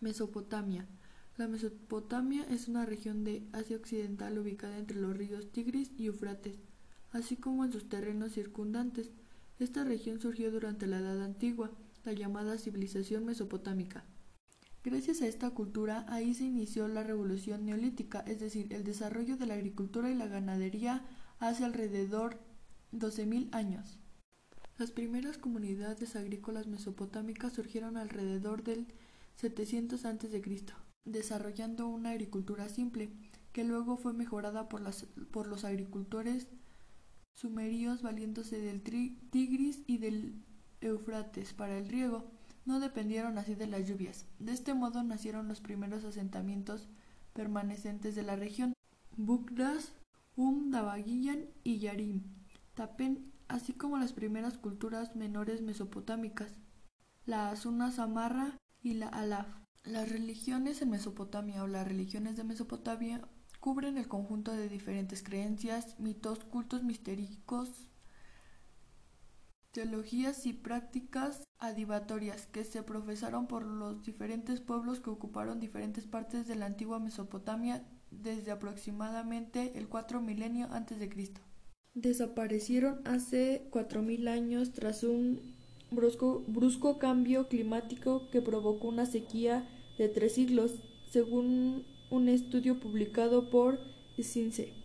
Mesopotamia. La Mesopotamia es una región de Asia Occidental ubicada entre los ríos Tigris y Eufrates, así como en sus terrenos circundantes. Esta región surgió durante la Edad Antigua, la llamada civilización mesopotámica. Gracias a esta cultura, ahí se inició la revolución neolítica, es decir, el desarrollo de la agricultura y la ganadería hace alrededor 12.000 años. Las primeras comunidades agrícolas mesopotámicas surgieron alrededor del 700 a.C., desarrollando una agricultura simple, que luego fue mejorada por, las, por los agricultores sumerios valiéndose del Tigris y del Eufrates para el riego no dependieron así de las lluvias. De este modo nacieron los primeros asentamientos permanecientes de la región, Bukdas, Um y Yarim, Tapen, así como las primeras culturas menores mesopotámicas, la Asuna Samarra y la Alaf. Las religiones en Mesopotamia o las religiones de Mesopotamia cubren el conjunto de diferentes creencias, mitos, cultos mistéricos, teologías y prácticas adivatorias que se profesaron por los diferentes pueblos que ocuparon diferentes partes de la antigua Mesopotamia desde aproximadamente el 4 milenio antes de Cristo. Desaparecieron hace 4000 años tras un brusco, cambio climático que provocó una sequía de tres siglos, según un estudio publicado por Cince.